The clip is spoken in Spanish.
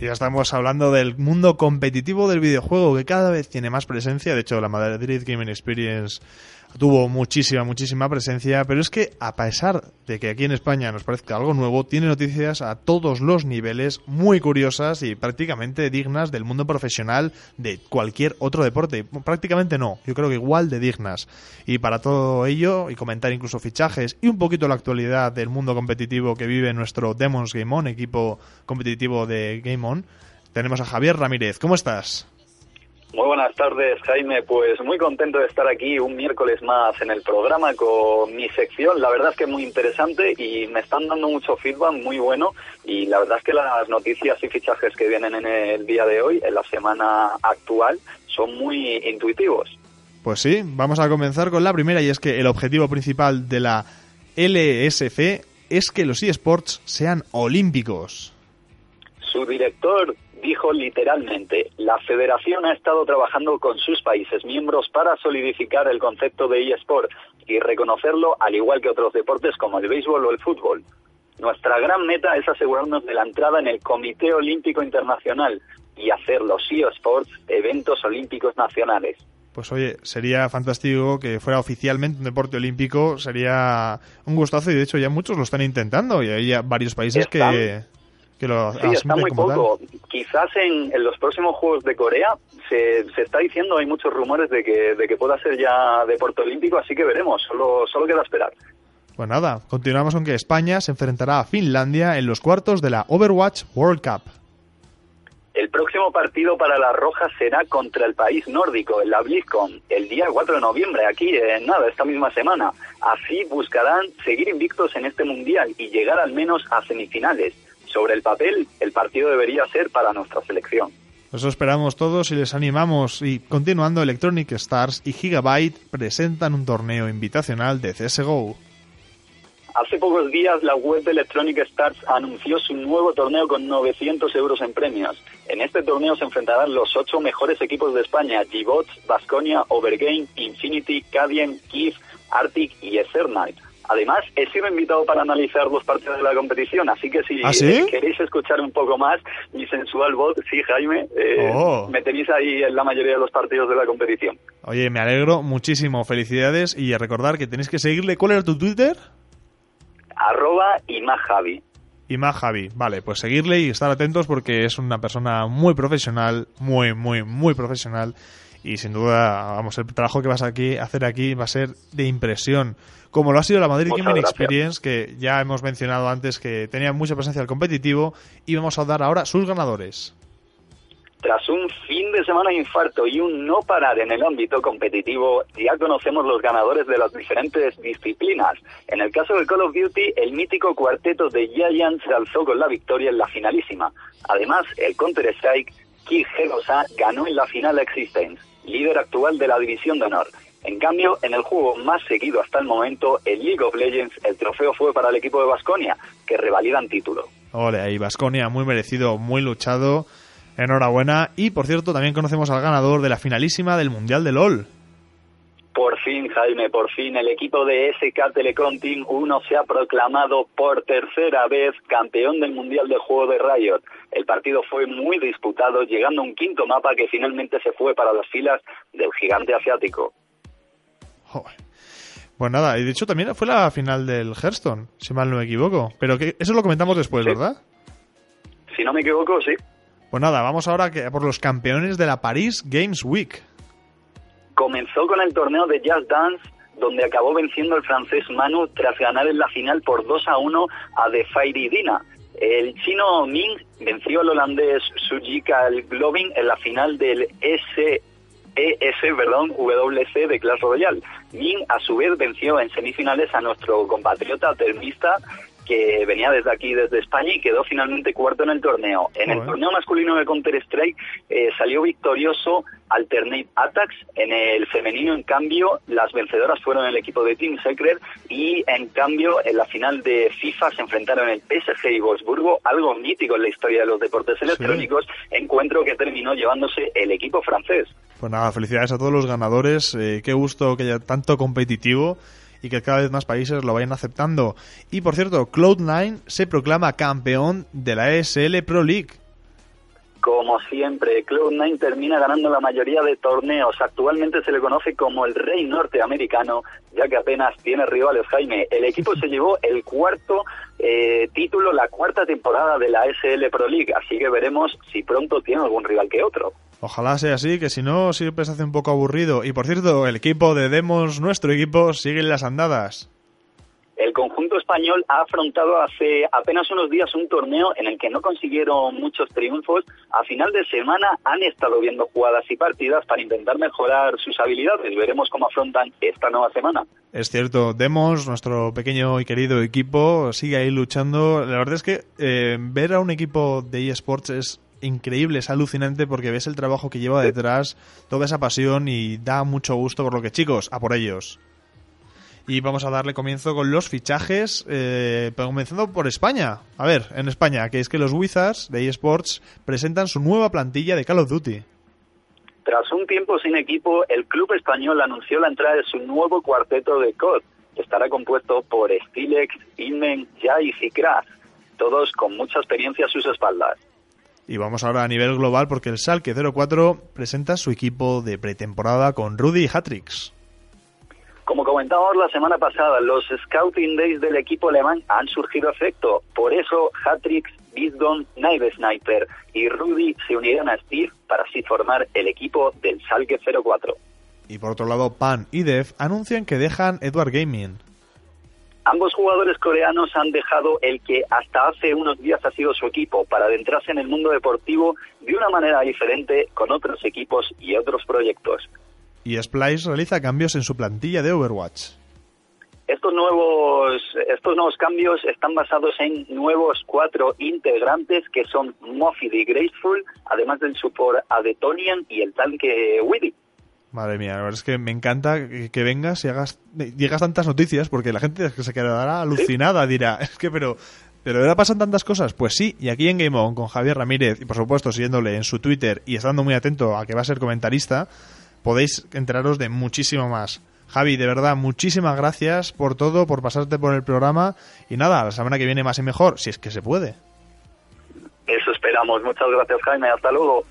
Ya estamos hablando del mundo competitivo del videojuego que cada vez tiene más presencia. De hecho, la Madrid Gaming Experience tuvo muchísima, muchísima presencia, pero es que a pesar de que aquí en España nos parezca algo nuevo, tiene noticias a todos los niveles muy curiosas y prácticamente dignas del mundo profesional de cualquier otro deporte. Prácticamente no, yo creo que igual de dignas. Y para todo ello, y comentar incluso fichajes y un poquito la actualidad del mundo competitivo que vive nuestro Demons Game On, equipo competitivo de Game On, tenemos a Javier Ramírez. ¿Cómo estás? Muy buenas tardes, Jaime. Pues muy contento de estar aquí un miércoles más en el programa con mi sección. La verdad es que es muy interesante y me están dando mucho feedback muy bueno. Y la verdad es que las noticias y fichajes que vienen en el día de hoy, en la semana actual, son muy intuitivos. Pues sí, vamos a comenzar con la primera y es que el objetivo principal de la LSF es que los eSports sean olímpicos. Su director dijo literalmente, la federación ha estado trabajando con sus países miembros para solidificar el concepto de eSport y reconocerlo al igual que otros deportes como el béisbol o el fútbol. Nuestra gran meta es asegurarnos de la entrada en el Comité Olímpico Internacional y hacer los eSports eventos olímpicos nacionales. Pues oye, sería fantástico que fuera oficialmente un deporte olímpico, sería un gustazo y de hecho ya muchos lo están intentando y hay varios países que sí, está muy poco. Quizás en, los próximos Juegos de Corea se, se, está diciendo, hay muchos rumores de que, de que pueda ser ya deporte olímpico, así que veremos, solo, solo queda esperar. Pues nada, continuamos con que España se enfrentará a Finlandia en los cuartos de la Overwatch World Cup. El próximo partido para las Rojas será contra el país nórdico, en la BlizzCon, el día 4 de noviembre, aquí en nada, esta misma semana. Así buscarán seguir invictos en este mundial y llegar al menos a semifinales sobre el papel el partido debería ser para nuestra selección. Eso esperamos todos y les animamos. Y continuando, Electronic Stars y Gigabyte presentan un torneo invitacional de CSGO. Hace pocos días la web de Electronic Stars anunció su nuevo torneo con 900 euros en premios. En este torneo se enfrentarán los ocho mejores equipos de España, G-Bots, Basconia, Overgame, Infinity, Cadien, Kiev, Arctic y Ethernight. Además, he sido invitado para analizar los partidos de la competición, así que si ¿Ah, queréis escuchar un poco más mi sensual voz, sí, Jaime, eh, oh. me tenéis ahí en la mayoría de los partidos de la competición. Oye, me alegro muchísimo, felicidades y a recordar que tenéis que seguirle. ¿Cuál era tu Twitter? Arroba Imajavi. Javi, vale, pues seguirle y estar atentos porque es una persona muy profesional, muy, muy, muy profesional y sin duda, vamos, el trabajo que vas aquí hacer aquí va a ser de impresión como lo ha sido la Madrid Gaming Experience, que ya hemos mencionado antes que tenía mucha presencia al competitivo, y vamos a dar ahora sus ganadores. Tras un fin de semana infarto y un no parar en el ámbito competitivo, ya conocemos los ganadores de las diferentes disciplinas. En el caso del Call of Duty, el mítico cuarteto de Giants se alzó con la victoria en la finalísima. Además, el Counter-Strike, Kid Gelosa ganó en la final Existence, líder actual de la División de Honor. En cambio, en el juego más seguido hasta el momento, el League of Legends, el trofeo fue para el equipo de Basconia, que revalidan título. Ole, ahí Basconia, muy merecido, muy luchado. Enhorabuena. Y por cierto, también conocemos al ganador de la finalísima del Mundial de LOL. Fin, Jaime, por fin el equipo de SK Telecom Team 1 se ha proclamado por tercera vez campeón del Mundial de Juego de Riot. El partido fue muy disputado, llegando a un quinto mapa que finalmente se fue para las filas del gigante asiático. Pues nada, y de hecho también fue la final del Hearthstone, si mal no me equivoco. Pero que eso lo comentamos después, ¿verdad? Si no me equivoco, sí. Pues nada, vamos ahora por los campeones de la Paris Games Week. Comenzó con el torneo de Just Dance, donde acabó venciendo el francés Manu tras ganar en la final por 2 a 1 a The Fairy Dina. El chino Ming venció al holandés Sujika Globin en la final del S ES, perdón, WC de Clash Royale. Min, a su vez, venció en semifinales a nuestro compatriota termista que venía desde aquí, desde España, y quedó finalmente cuarto en el torneo. En el torneo masculino de Counter-Strike eh, salió victorioso Alternate Attacks. En el femenino, en cambio, las vencedoras fueron el equipo de Team Secret y, en cambio, en la final de FIFA se enfrentaron el PSG y Wolfsburgo, algo mítico en la historia de los deportes electrónicos, encuentro que terminó llevándose el equipo francés. Pues nada, felicidades a todos los ganadores. Eh, qué gusto que haya tanto competitivo y que cada vez más países lo vayan aceptando. Y por cierto, Cloud9 se proclama campeón de la ESL Pro League. Como siempre, Cloud9 termina ganando la mayoría de torneos. Actualmente se le conoce como el rey norteamericano, ya que apenas tiene rivales, Jaime. El equipo se llevó el cuarto eh, título, la cuarta temporada de la SL Pro League, así que veremos si pronto tiene algún rival que otro. Ojalá sea así, que si no siempre se hace un poco aburrido. Y por cierto, el equipo de Demos, nuestro equipo, sigue en las andadas. El conjunto español ha afrontado hace apenas unos días un torneo en el que no consiguieron muchos triunfos. A final de semana han estado viendo jugadas y partidas para intentar mejorar sus habilidades. Veremos cómo afrontan esta nueva semana. Es cierto, Demos, nuestro pequeño y querido equipo, sigue ahí luchando. La verdad es que eh, ver a un equipo de eSports es increíble, es alucinante porque ves el trabajo que lleva detrás, toda esa pasión y da mucho gusto por lo que chicos, a por ellos. Y vamos a darle comienzo con los fichajes, eh, comenzando por España. A ver, en España, que es que los Wizards de eSports presentan su nueva plantilla de Call of Duty. Tras un tiempo sin equipo, el club español anunció la entrada de su nuevo cuarteto de COD. Estará compuesto por Stilex, Inmen, Jai y Kras, todos con mucha experiencia a sus espaldas. Y vamos ahora a nivel global porque el Salke 04 presenta su equipo de pretemporada con Rudy y Hatrix. Como comentábamos la semana pasada, los Scouting Days del equipo alemán han surgido efecto. Por eso, Hatrix, Bisdon, Knife Sniper y Rudy se unieron a Steve para así formar el equipo del Salke 04. Y por otro lado, Pan y Dev anuncian que dejan Edward Gaming. Ambos jugadores coreanos han dejado el que hasta hace unos días ha sido su equipo para adentrarse en el mundo deportivo de una manera diferente con otros equipos y otros proyectos y Splice realiza cambios en su plantilla de Overwatch. Estos nuevos, estos nuevos cambios están basados en nuevos cuatro integrantes que son Moffy y Graceful, además del support a Detonian y el tanque Widdy. Madre mía, la verdad es que me encanta que vengas y hagas, digas tantas noticias porque la gente se quedará alucinada, dirá, es que pero ¿Pero ahora pasan tantas cosas? Pues sí, y aquí en Game On con Javier Ramírez y por supuesto siguiéndole en su Twitter y estando muy atento a que va a ser comentarista, podéis enteraros de muchísimo más. Javi, de verdad, muchísimas gracias por todo, por pasarte por el programa y nada, la semana que viene más y mejor, si es que se puede. Eso esperamos. Muchas gracias, Jaime. Hasta luego.